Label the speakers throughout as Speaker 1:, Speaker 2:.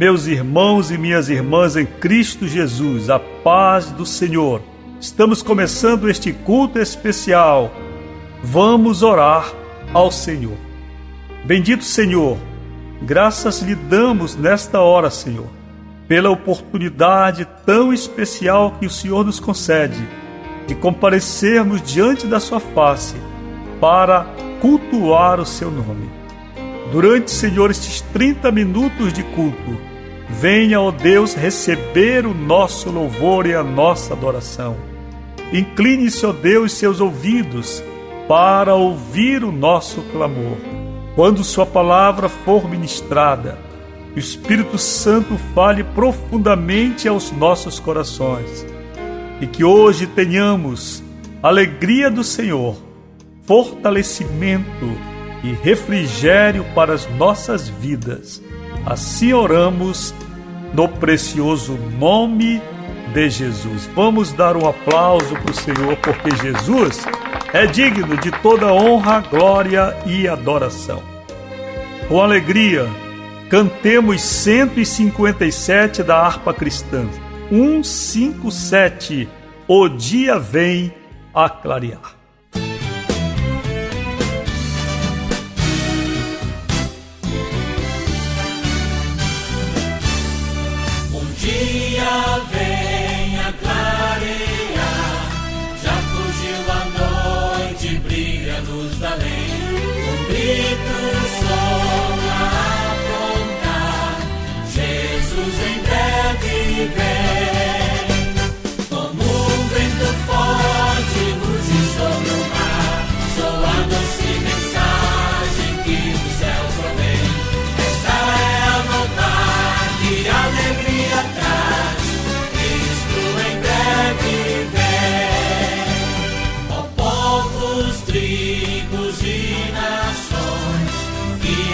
Speaker 1: Meus irmãos e minhas irmãs em Cristo Jesus, a paz do Senhor. Estamos começando este culto especial. Vamos orar ao Senhor. Bendito Senhor, graças lhe damos nesta hora, Senhor, pela oportunidade tão especial que o Senhor nos concede de comparecermos diante da Sua face para cultuar o Seu nome. Durante, Senhor, estes 30 minutos de culto, Venha, ó Deus, receber o nosso louvor e a nossa adoração. Incline-se, ó Deus, seus ouvidos para ouvir o nosso clamor. Quando Sua palavra for ministrada, o Espírito Santo fale profundamente aos nossos corações e que hoje tenhamos alegria do Senhor, fortalecimento e refrigério para as nossas vidas. Assim oramos no precioso nome de Jesus. Vamos dar um aplauso para o Senhor, porque Jesus é digno de toda honra, glória e adoração. Com alegria, cantemos 157 da harpa cristã. 157. O dia vem a clarear. salvation.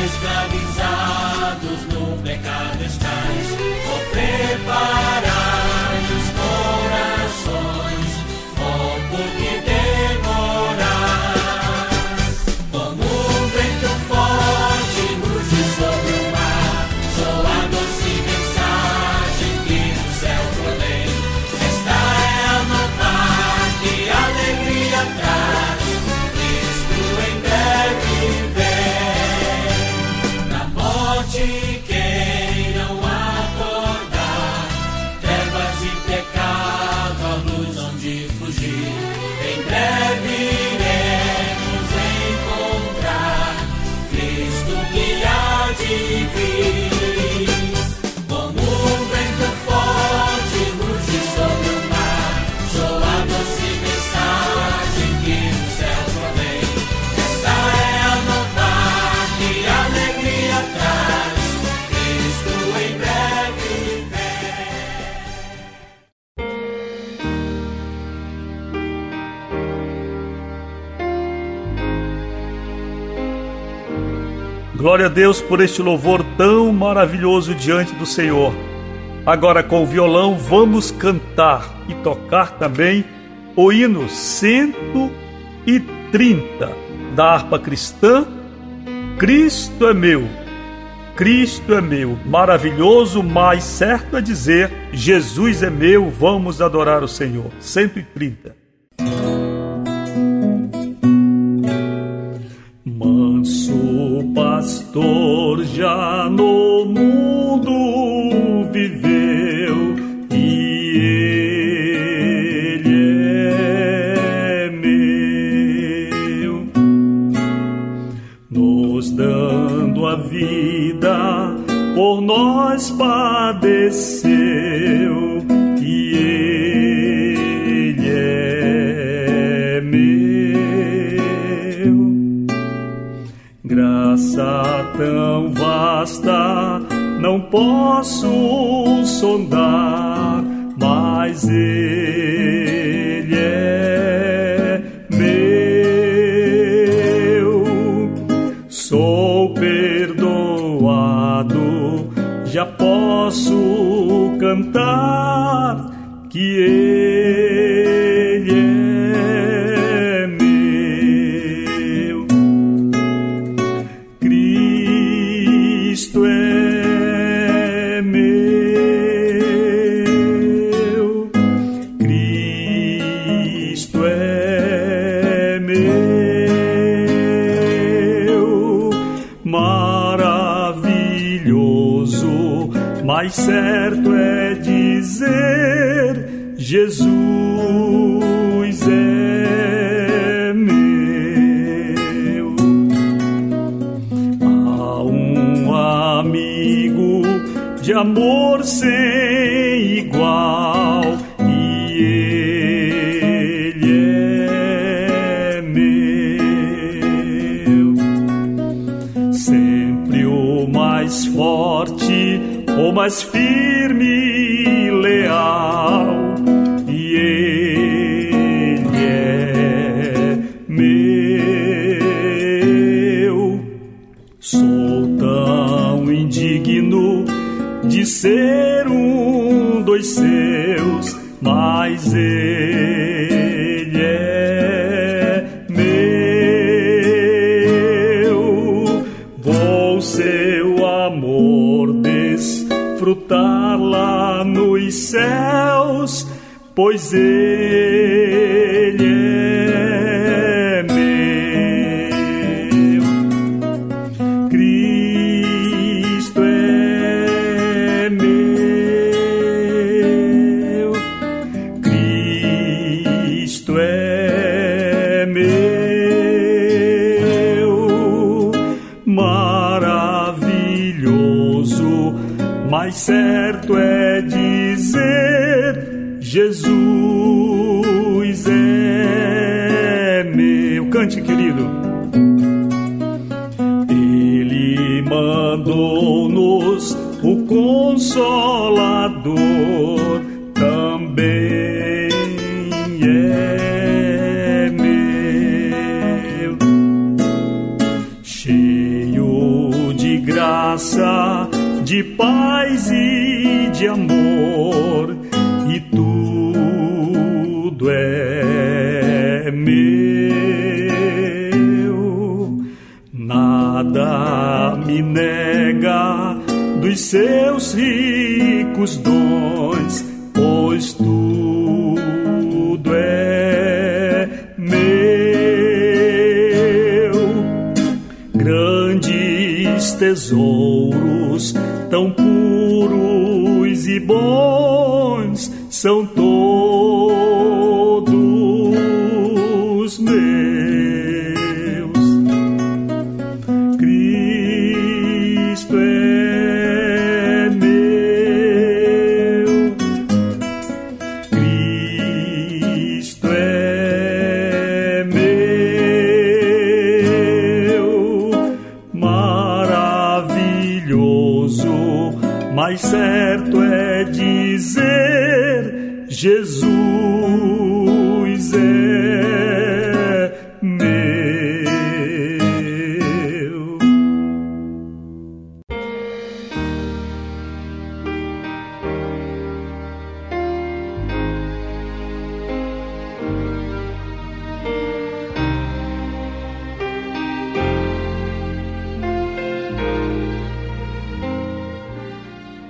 Speaker 1: escravizados no pecado estáis, oh, preparar. Glória a Deus por este louvor tão maravilhoso diante do Senhor. Agora, com o violão, vamos cantar e tocar também o hino 130 da harpa cristã. Cristo é meu, Cristo é meu. Maravilhoso, mas certo é dizer: Jesus é meu, vamos adorar o Senhor. 130. Pastor já no mundo viveu dizer: Jesus é meu. Cante, querido. Ele mandou-nos o Consolador, também é meu, cheio de graça, de paz e de amor, meu. Nada me nega dos seus ricos dons, pois tudo é meu. Grandes tesouros, tão puros e bons, são todos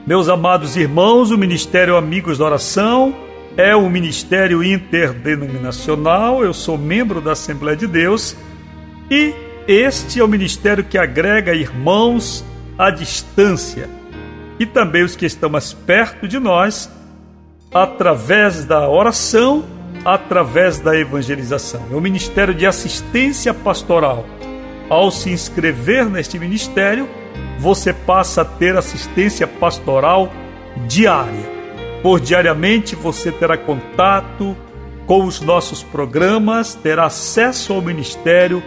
Speaker 1: Meus amados irmãos, o Ministério Amigos da Oração é um ministério interdenominacional. Eu sou membro da Assembleia de Deus e este é o ministério que agrega irmãos à distância e também os que estão mais perto de nós através da oração, através da evangelização. É um ministério de assistência pastoral. Ao se inscrever neste ministério, você passa a ter assistência pastoral diária. Por diariamente você terá contato com os nossos programas, terá acesso ao ministério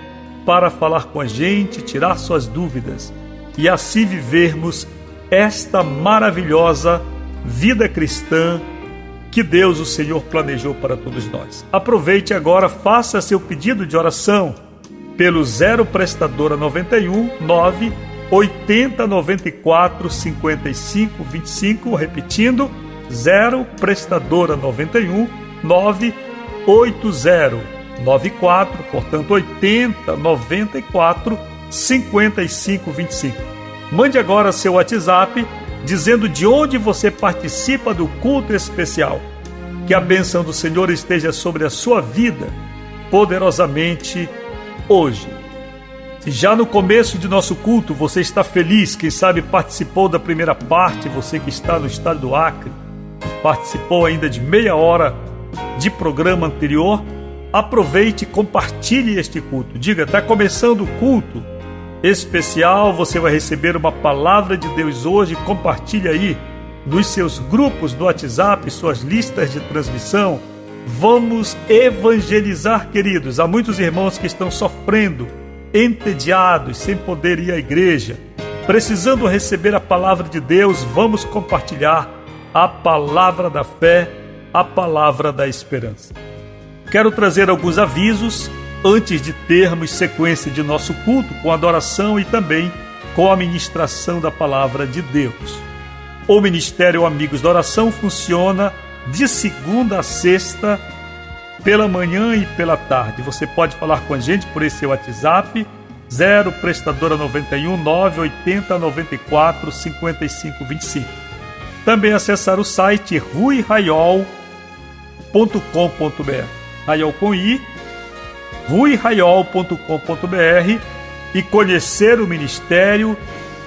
Speaker 1: para falar com a gente, tirar suas dúvidas e assim vivermos esta maravilhosa vida cristã que Deus, o Senhor, planejou para todos nós. Aproveite agora, faça seu pedido de oração pelo 0 prestadora 91 9 80 94 55 25, repetindo, 0 prestadora 91 9 80 94, portanto 80 94 55 25. Mande agora seu WhatsApp dizendo de onde você participa do culto especial. Que a bênção do Senhor esteja sobre a sua vida poderosamente hoje. Se já no começo de nosso culto você está feliz, quem sabe participou da primeira parte, você que está no estado do Acre, participou ainda de meia hora de programa anterior, aproveite e compartilhe este culto. Diga, está começando o culto especial, você vai receber uma palavra de Deus hoje. Compartilhe aí nos seus grupos do WhatsApp, suas listas de transmissão. Vamos evangelizar, queridos. Há muitos irmãos que estão sofrendo, entediados, sem poder ir à igreja, precisando receber a palavra de Deus. Vamos compartilhar a palavra da fé, a palavra da esperança. Quero trazer alguns avisos antes de termos sequência de nosso culto com adoração e também com a ministração da palavra de Deus. O Ministério Amigos da Oração funciona de segunda a sexta, pela manhã e pela tarde. Você pode falar com a gente por esse WhatsApp 0 prestadora 91 980 94 55 25. Também acessar o site ruiraiol.com.br Raiol com I, ruiraiol.com.br e conhecer o ministério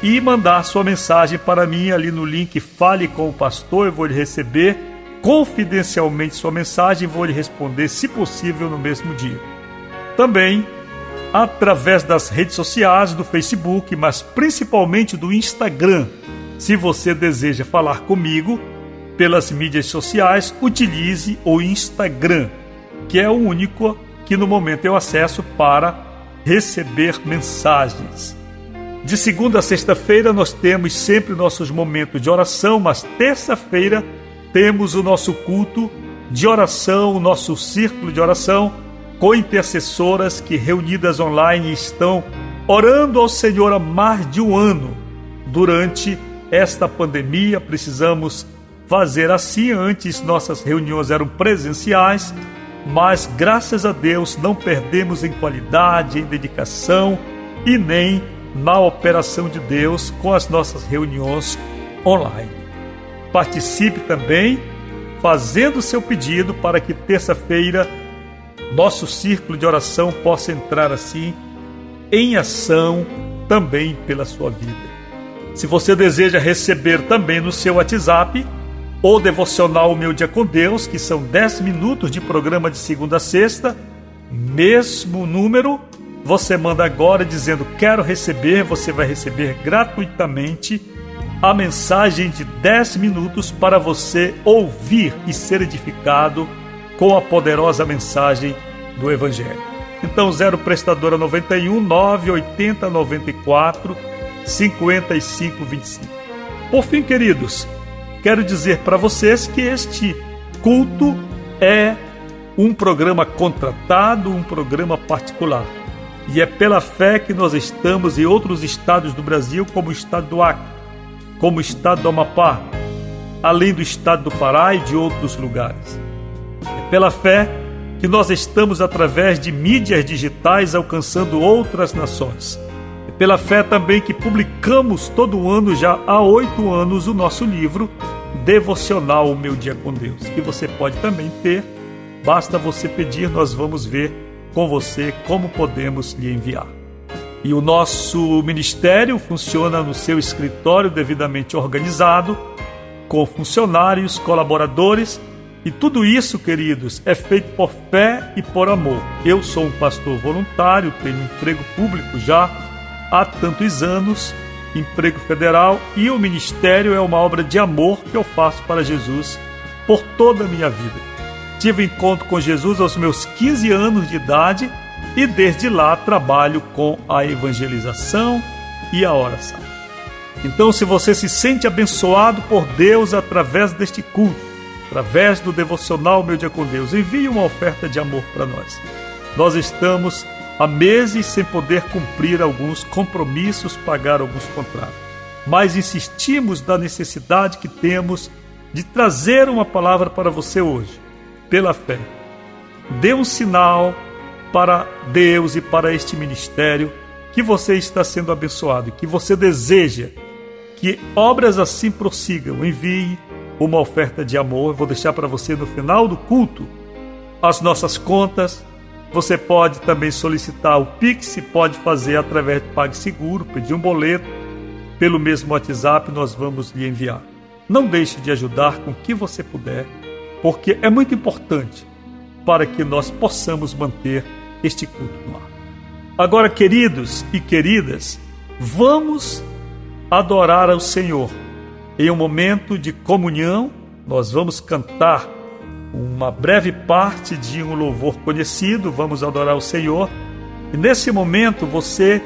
Speaker 1: e mandar sua mensagem para mim ali no link Fale com o Pastor. Eu vou lhe receber confidencialmente sua mensagem e vou lhe responder, se possível, no mesmo dia. Também através das redes sociais, do Facebook, mas principalmente do Instagram. Se você deseja falar comigo pelas mídias sociais, utilize o Instagram que é o único que no momento eu acesso para receber mensagens. De segunda a sexta-feira nós temos sempre nossos momentos de oração, mas terça-feira temos o nosso culto de oração, o nosso círculo de oração com intercessoras que reunidas online estão orando ao Senhor há mais de um ano. Durante esta pandemia precisamos fazer assim, antes nossas reuniões eram presenciais, mas graças a Deus não perdemos em qualidade, em dedicação e nem na operação de Deus com as nossas reuniões online. Participe também fazendo seu pedido para que terça-feira nosso círculo de oração possa entrar assim em ação também pela sua vida. Se você deseja receber também no seu WhatsApp, o devocional Meu Dia com Deus, que são 10 minutos de programa de segunda a sexta, mesmo número, você manda agora dizendo quero receber, você vai receber gratuitamente a mensagem de 10 minutos para você ouvir e ser edificado com a poderosa mensagem do Evangelho. Então, 0 prestadora 91 980 94 55 25. Por fim, queridos, quero dizer para vocês que este culto é um programa contratado, um programa particular. E é pela fé que nós estamos em outros estados do Brasil, como o estado do Acre, como o estado do Amapá, além do estado do Pará e de outros lugares. É pela fé que nós estamos através de mídias digitais alcançando outras nações. É pela fé também que publicamos todo ano, já há oito anos, o nosso livro devocional O Meu Dia com Deus, que você pode também ter. Basta você pedir, nós vamos ver com você como podemos lhe enviar. E o nosso ministério funciona no seu escritório devidamente organizado, com funcionários, colaboradores, e tudo isso, queridos, é feito por fé e por amor. Eu sou um pastor voluntário, tenho emprego público já há tantos anos emprego federal e o ministério é uma obra de amor que eu faço para Jesus por toda a minha vida. Tive encontro com Jesus aos meus 15 anos de idade e desde lá trabalho com a evangelização e a oração. Então, se você se sente abençoado por Deus através deste culto, através do devocional Meu Dia com Deus, envie uma oferta de amor para nós. Nós estamos há meses sem poder cumprir alguns compromissos, pagar alguns contratos. Mas insistimos na necessidade que temos de trazer uma palavra para você hoje, pela fé. Dê um sinal para Deus e para este ministério que você está sendo abençoado, que você deseja que obras assim prossigam. Envie uma oferta de amor. Eu vou deixar para você no final do culto as nossas contas. Você pode também solicitar o Pix, pode fazer através do PagSeguro, pedir um boleto pelo mesmo WhatsApp, nós vamos lhe enviar. Não deixe de ajudar com o que você puder, porque é muito importante para que nós possamos manter este culto no ar. Agora, queridos e queridas, vamos adorar ao Senhor. Em um momento de comunhão, nós vamos cantar uma breve parte de um louvor conhecido, vamos adorar o Senhor. E nesse momento, você,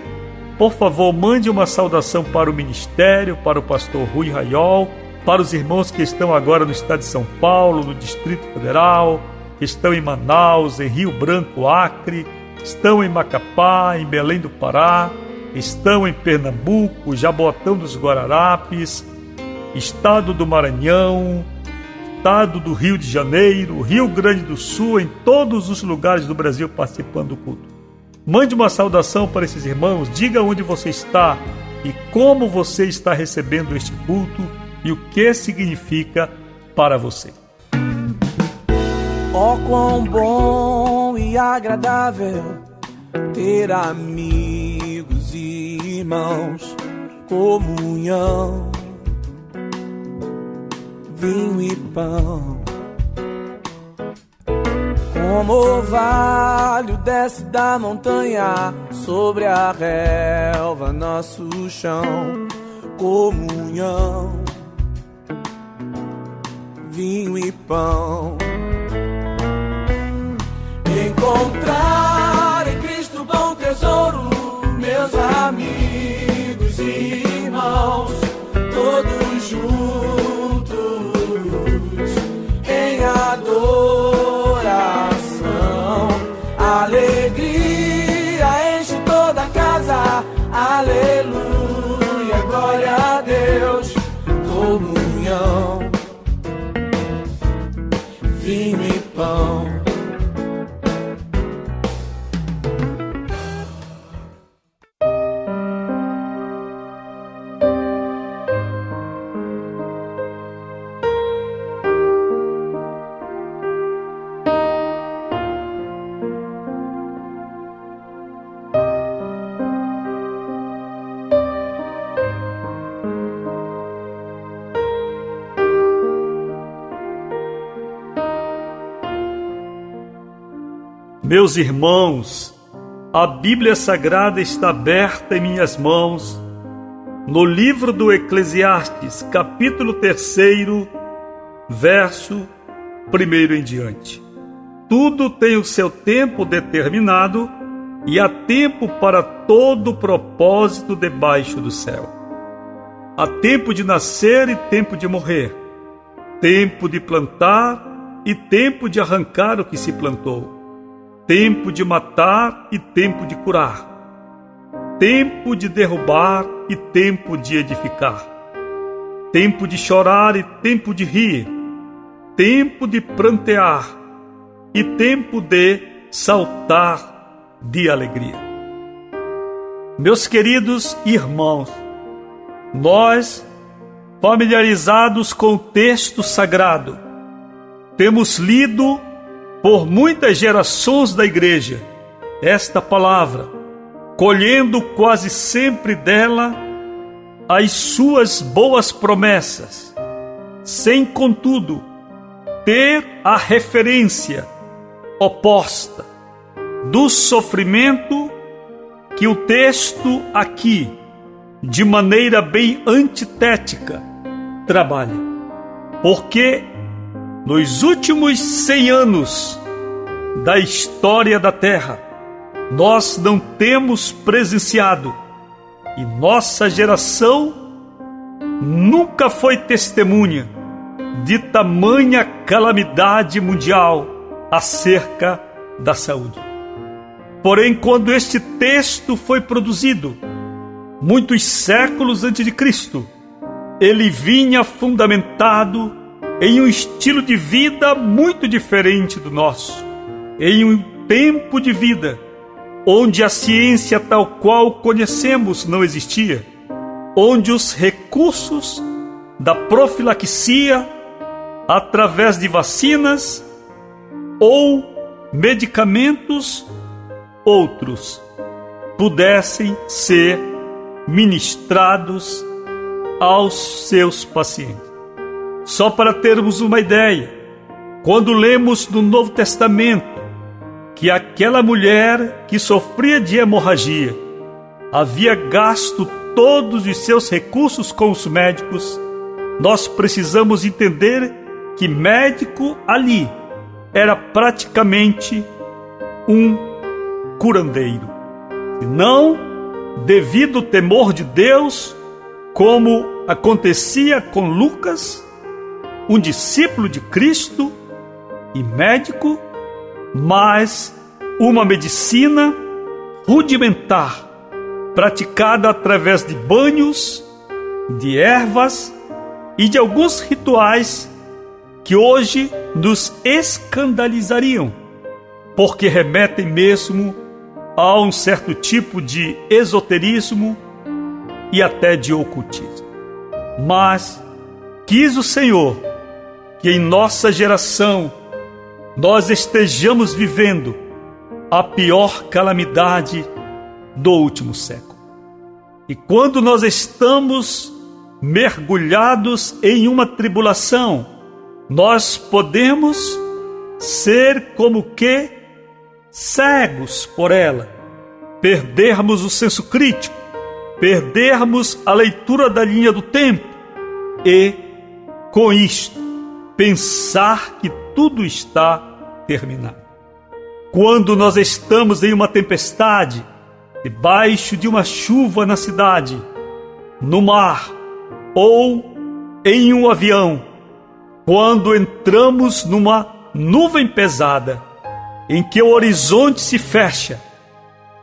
Speaker 1: por favor, mande uma saudação para o ministério, para o pastor Rui Raiol, para os irmãos que estão agora no estado de São Paulo, no Distrito Federal, estão em Manaus, em Rio Branco, Acre, estão em Macapá, em Belém do Pará, estão em Pernambuco, Jabotão dos Guararapes, estado do Maranhão, estado do Rio de Janeiro, Rio Grande do Sul, em todos os lugares do Brasil participando do culto. Mande uma saudação para esses irmãos, diga onde você está e como você está recebendo este culto e o que significa para você.
Speaker 2: Oh, quão bom e agradável ter amigos e irmãos, comunhão, vinho e pão. Como o orvalho desce da montanha sobre a relva, nosso chão, comunhão, vinho e pão encontrar em Cristo bom tesouro, meus amigos
Speaker 1: Meus irmãos, a Bíblia Sagrada está aberta em minhas mãos, no livro do Eclesiastes, capítulo 3, verso 1 em diante. Tudo tem o seu tempo determinado e há tempo para todo propósito debaixo do céu. Há tempo de nascer e tempo de morrer, tempo de plantar e tempo de arrancar o que se plantou tempo de matar e tempo de curar, tempo de derrubar e tempo de edificar, tempo de chorar e tempo de rir, tempo de prantear e tempo de saltar de alegria. Meus queridos irmãos, nós, familiarizados com o texto sagrado, temos lido por muitas gerações da igreja esta palavra, colhendo quase sempre dela as suas boas promessas, sem contudo ter a referência oposta do sofrimento que o texto aqui, de maneira bem antitética, trabalha. Porque nos últimos cem anos da história da Terra, nós não temos presenciado e nossa geração nunca foi testemunha de tamanha calamidade mundial acerca da saúde. Porém, quando este texto foi produzido, muitos séculos antes de Cristo, ele vinha fundamentado em um estilo de vida muito diferente do nosso, em um tempo de vida onde a ciência tal qual conhecemos não existia, onde os recursos da profilaxia através de vacinas ou medicamentos outros pudessem ser ministrados aos seus pacientes. Só para termos uma ideia, quando lemos no Novo Testamento que aquela mulher que sofria de hemorragia havia gasto todos os seus recursos com os médicos, nós precisamos entender que médico ali era praticamente um curandeiro. E não, devido ao temor de Deus, como acontecia com Lucas, um discípulo de Cristo e médico, mas uma medicina rudimentar, praticada através de banhos, de ervas e de alguns rituais que hoje nos escandalizariam, porque remetem mesmo a um certo tipo de esoterismo e até de ocultismo. Mas quis o Senhor que em nossa geração nós estejamos vivendo a pior calamidade do último século. E quando nós estamos mergulhados em uma tribulação, nós podemos ser como que cegos por ela, perdermos o senso crítico, perdermos a leitura da linha do tempo e, com isto, pensar que tudo está terminado. Quando nós estamos em uma tempestade, debaixo de uma chuva na cidade, no mar ou em um avião, quando entramos numa nuvem pesada, em que o horizonte se fecha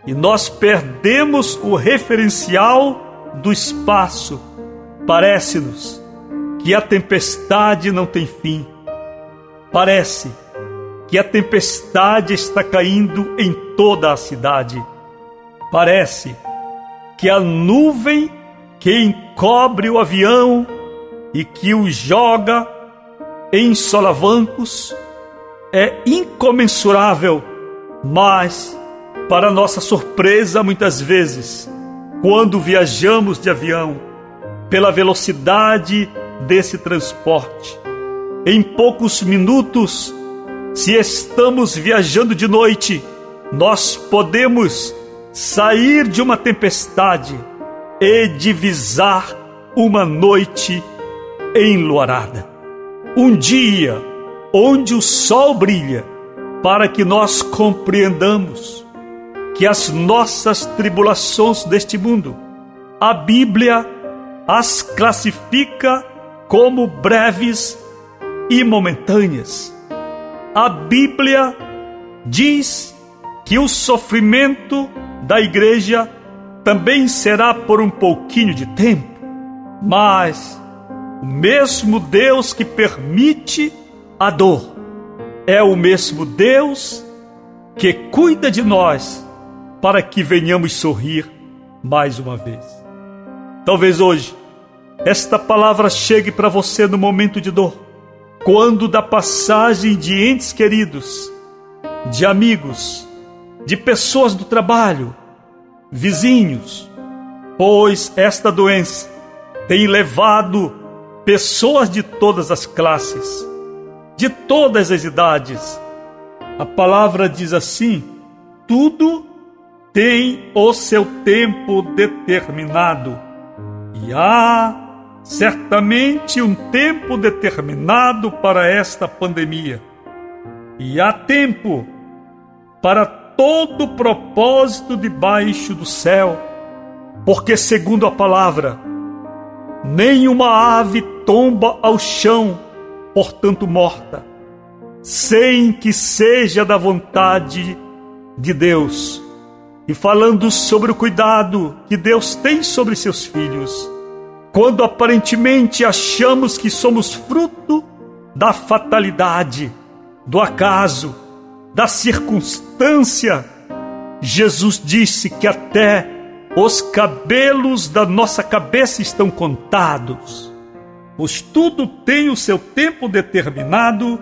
Speaker 1: e nós perdemos o referencial do espaço, parece-nos que a tempestade não tem fim. Parece que a tempestade está caindo em toda a cidade. Parece que a nuvem que encobre o avião e que o joga em solavancos é incomensurável, mas, para nossa surpresa, muitas vezes, quando viajamos de avião, pela velocidade desse transporte, em poucos minutos, se estamos viajando de noite, nós podemos sair de uma tempestade e divisar uma noite enluarada. Um dia onde o sol brilha, para que nós compreendamos que as nossas tribulações deste mundo, a Bíblia as classifica como breves e momentâneas. A Bíblia diz que o sofrimento da igreja também será por um pouquinho de tempo, mas o mesmo Deus que permite a dor é o mesmo Deus que cuida de nós para que venhamos sorrir mais uma vez. Talvez hoje esta palavra chegue para você no momento de dor, quando da passagem de entes queridos, de amigos, de pessoas do trabalho, vizinhos, pois esta doença tem levado pessoas de todas as classes, de todas as idades. A palavra diz assim: tudo tem o seu tempo determinado. E há certamente um tempo determinado para esta pandemia. E há tempo para todo propósito debaixo do céu, porque, segundo a palavra, nenhuma ave tomba ao chão, portanto morta, sem que seja da vontade de Deus. E falando sobre o cuidado que Deus tem sobre seus filhos, quando aparentemente achamos que somos fruto da fatalidade, do acaso, da circunstância, Jesus disse que até os cabelos da nossa cabeça estão contados, pois tudo tem o seu tempo determinado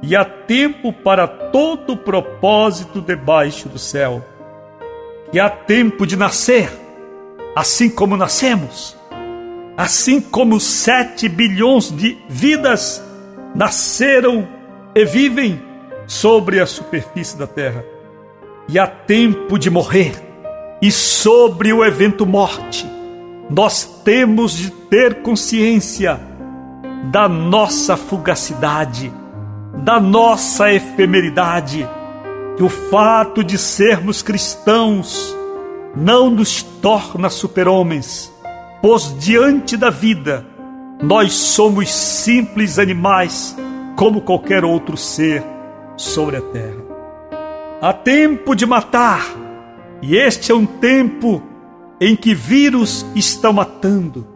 Speaker 1: e há tempo para todo propósito debaixo do céu. E há tempo de nascer, assim como nascemos, assim como sete bilhões de vidas nasceram e vivem sobre a superfície da terra. E há tempo de morrer. E sobre o evento morte, nós temos de ter consciência da nossa fugacidade, da nossa efemeridade, que o fato de sermos cristãos não nos torna super-homens, pois diante da vida nós somos simples animais como qualquer outro ser sobre a terra. Há tempo de matar, e este é um tempo em que vírus estão matando.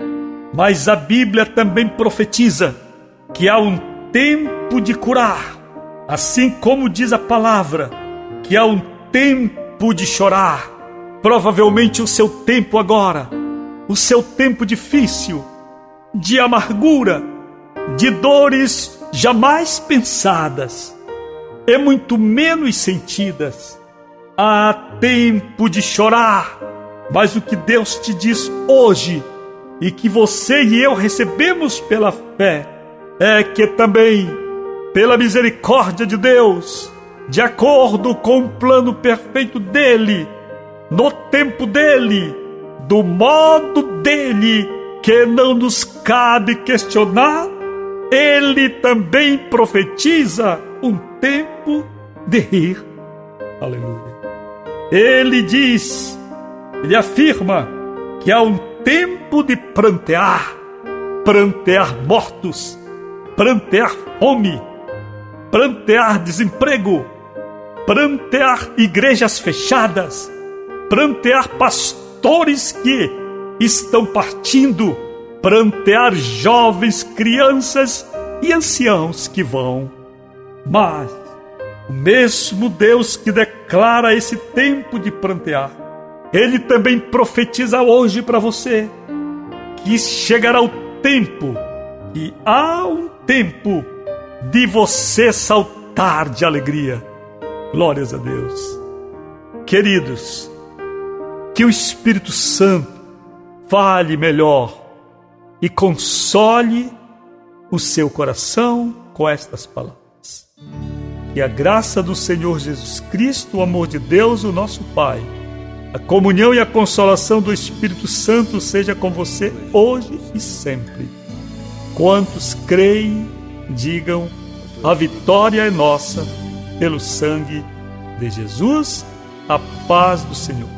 Speaker 1: Mas a Bíblia também profetiza que há um tempo de curar, assim como diz a palavra, que há um tempo de chorar. Provavelmente o seu tempo agora, o seu tempo difícil, de amargura, de dores jamais pensadas e muito menos sentidas. Há tempo de chorar, mas o que Deus te diz hoje e que você e eu recebemos pela fé é que também, pela misericórdia de Deus, de acordo com o plano perfeito dele, no tempo dele, do modo dele, que não nos cabe questionar, ele também profetiza um tempo de rir. Aleluia. Ele diz, ele afirma que há um tempo de prantear, prantear mortos, prantear fome, prantear desemprego, prantear igrejas fechadas, prantear pastores que estão partindo, prantear jovens, crianças e anciãos que vão mas o mesmo Deus que declara esse tempo de prantear, ele também profetiza hoje para você que chegará o tempo, e há um tempo de você saltar de alegria. Glórias a Deus. Queridos, que o Espírito Santo fale melhor e console o seu coração com estas palavras. Que a graça do Senhor Jesus Cristo, o amor de Deus, o nosso Pai, a comunhão e a consolação do Espírito Santo seja com você hoje e sempre. Quantos creem, digam: a vitória é nossa pelo sangue de Jesus, a paz do Senhor.